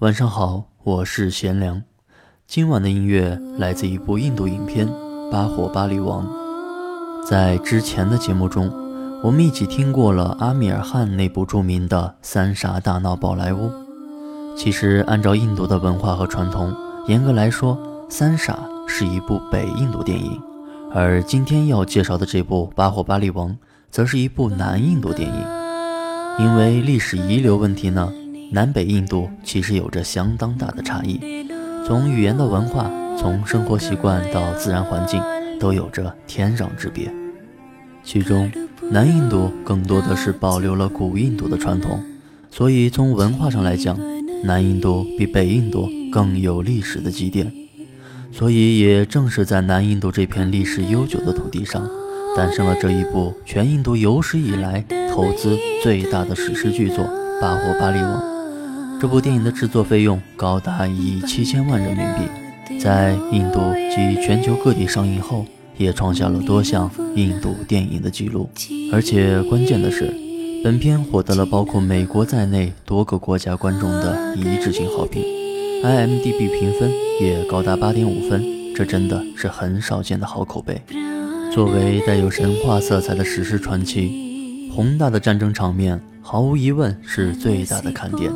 晚上好，我是贤良。今晚的音乐来自一部印度影片《巴火巴利王》。在之前的节目中，我们一起听过了阿米尔汗那部著名的《三傻大闹宝莱坞》。其实，按照印度的文化和传统，严格来说，《三傻》是一部北印度电影，而今天要介绍的这部《巴火巴利王》则是一部南印度电影。因为历史遗留问题呢。南北印度其实有着相当大的差异，从语言的文化，从生活习惯到自然环境，都有着天壤之别。其中，南印度更多的是保留了古印度的传统，所以从文化上来讲，南印度比北印度更有历史的积淀。所以，也正是在南印度这片历史悠久的土地上，诞生了这一部全印度有史以来投资最大的史诗巨作《巴霍巴利王》。这部电影的制作费用高达一亿七千万人民币，在印度及全球各地上映后，也创下了多项印度电影的记录。而且关键的是，本片获得了包括美国在内多个国家观众的一致性好评，IMDB 评分也高达八点五分，这真的是很少见的好口碑。作为带有神话色彩的史诗传奇，宏大的战争场面毫无疑问是最大的看点。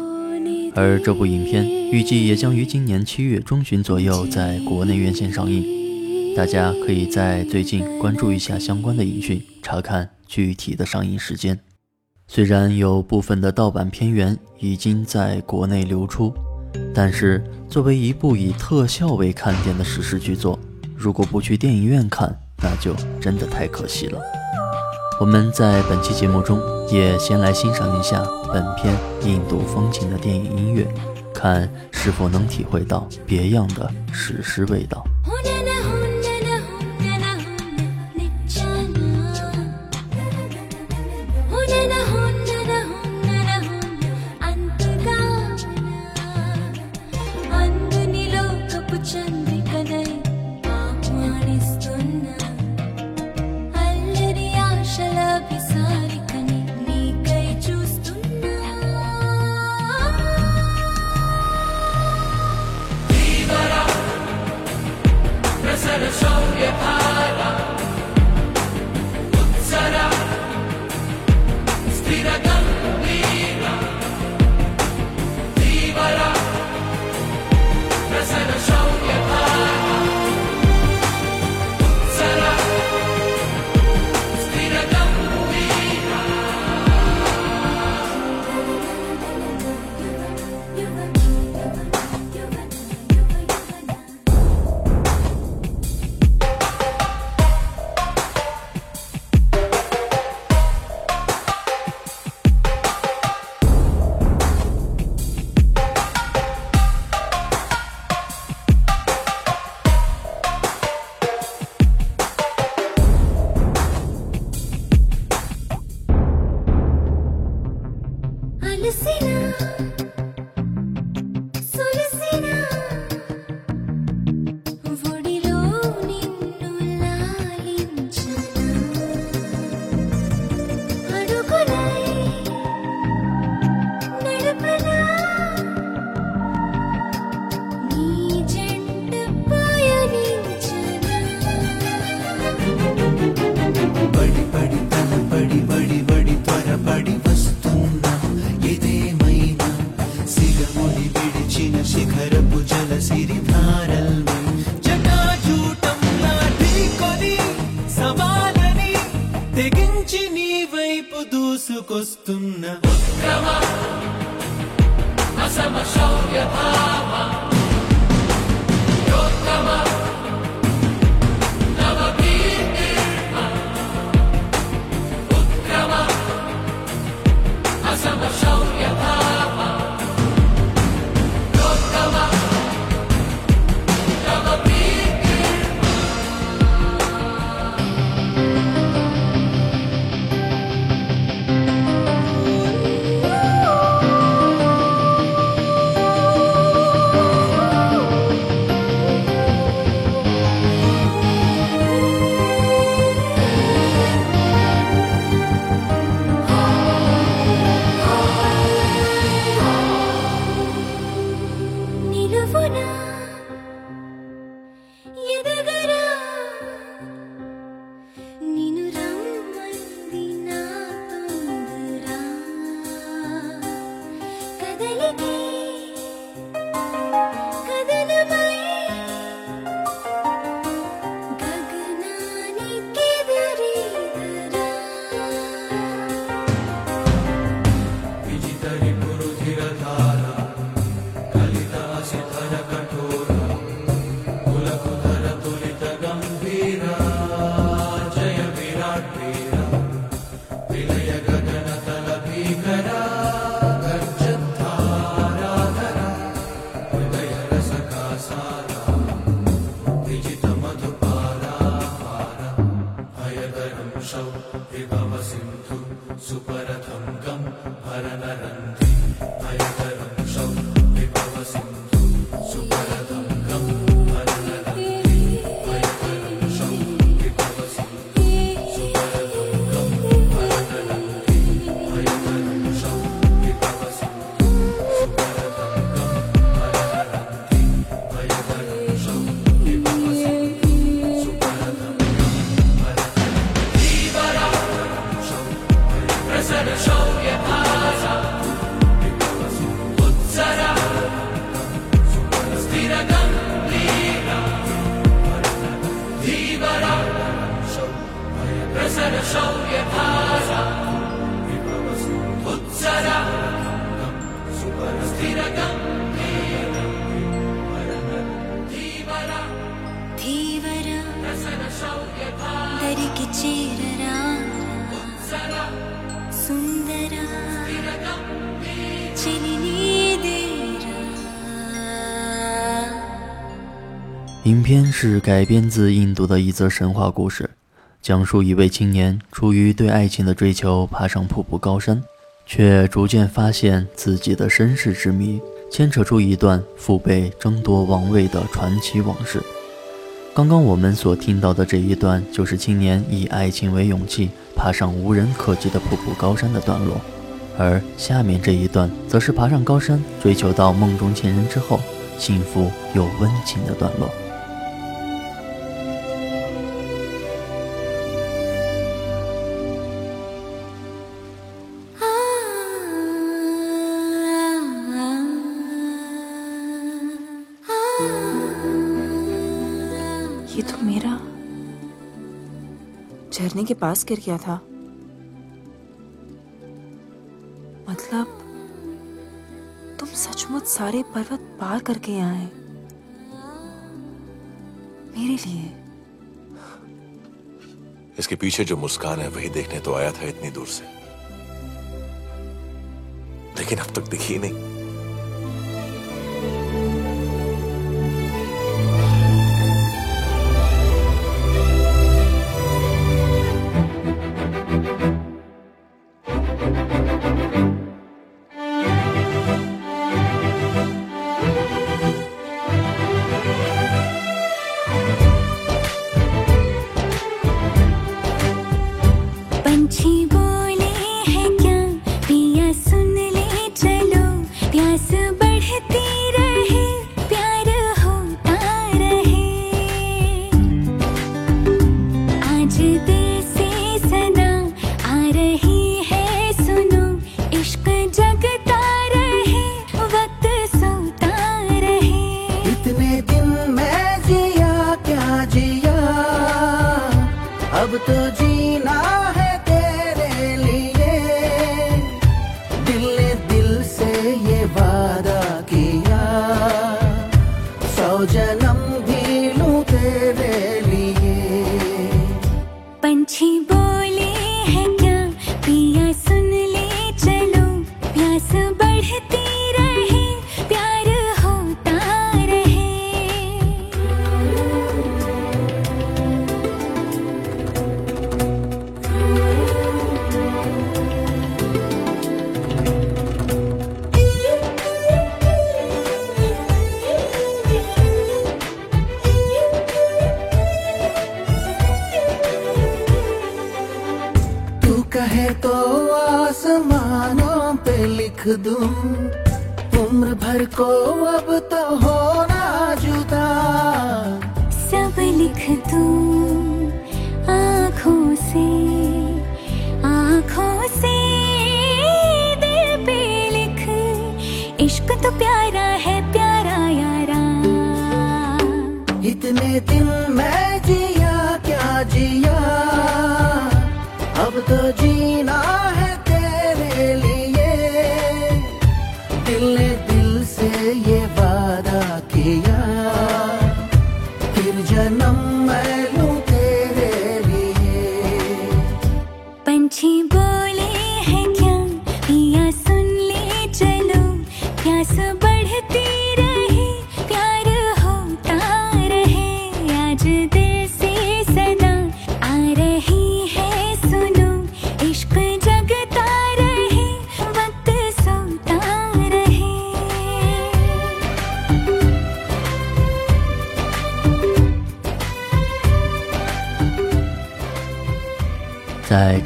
而这部影片预计也将于今年七月中旬左右在国内院线上映，大家可以在最近关注一下相关的影讯，查看具体的上映时间。虽然有部分的盗版片源已经在国内流出，但是作为一部以特效为看点的史诗巨作，如果不去电影院看，那就真的太可惜了。我们在本期节目中也先来欣赏一下本片印度风情的电影音乐，看是否能体会到别样的史诗味道。తెగించి నీ వైపు దూసుకొస్తున్న ఉక్రమ అసమ శౌర్య భావ भवसिन्धु सुपरथङ्गम् हरन 是改编自印度的一则神话故事，讲述一位青年出于对爱情的追求，爬上瀑布高山，却逐渐发现自己的身世之谜，牵扯出一段父辈争夺王位的传奇往事。刚刚我们所听到的这一段，就是青年以爱情为勇气，爬上无人可及的瀑布高山的段落，而下面这一段，则是爬上高山，追求到梦中情人之后，幸福又温情的段落。ये तो मेरा झरने के पास गिर गया था। मतलब तुम सचमुच सारे पर्वत पार करके आए। मेरे लिए। इसके पीछे जो मुस्कान है, वही देखने तो आया था इतनी दूर से। लेकिन अब तक दिखी नहीं।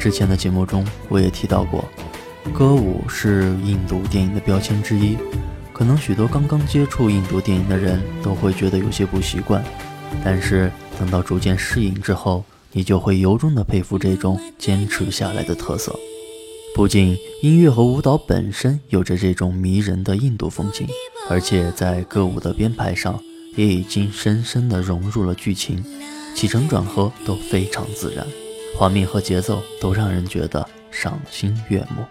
之前的节目中，我也提到过，歌舞是印度电影的标签之一。可能许多刚刚接触印度电影的人都会觉得有些不习惯，但是等到逐渐适应之后，你就会由衷的佩服这种坚持下来的特色。不仅音乐和舞蹈本身有着这种迷人的印度风情，而且在歌舞的编排上也已经深深地融入了剧情，起承转合都非常自然。画面和节奏都让人觉得赏心悦目。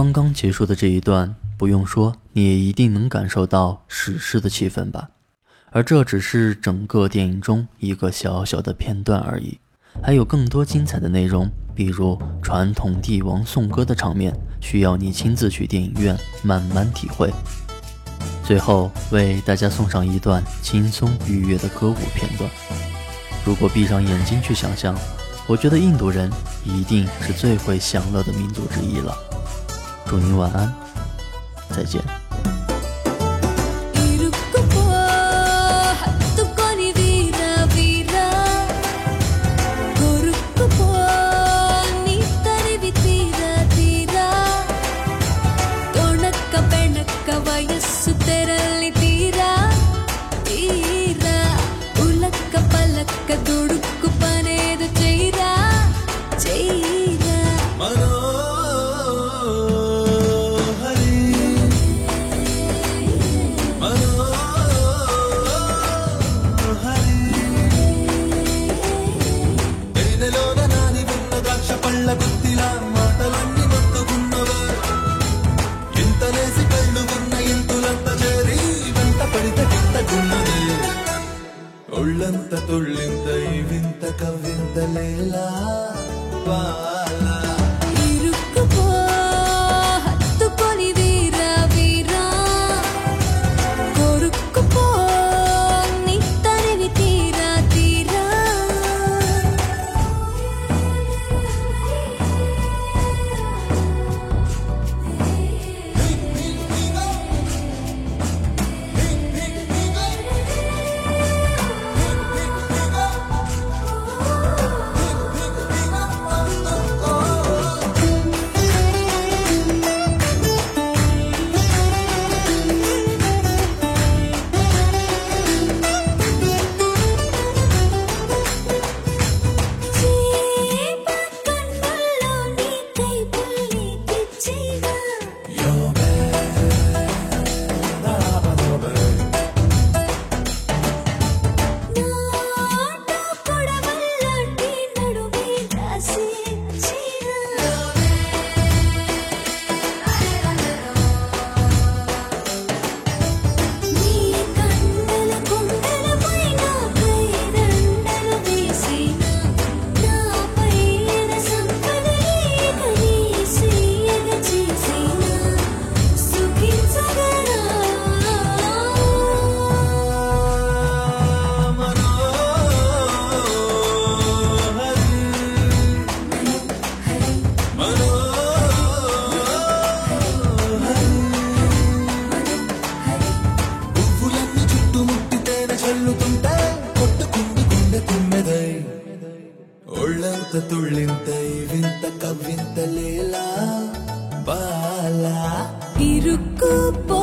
刚刚结束的这一段，不用说，你也一定能感受到史诗的气氛吧？而这只是整个电影中一个小小的片段而已。还有更多精彩的内容，比如传统帝王颂歌的场面，需要你亲自去电影院慢慢体会。最后为大家送上一段轻松愉悦的歌舞片段。如果闭上眼睛去想象，我觉得印度人一定是最会享乐的民族之一了。祝您晚安，再见。Bye. కవింతలేలా బాలా. ఇరుక్కుపో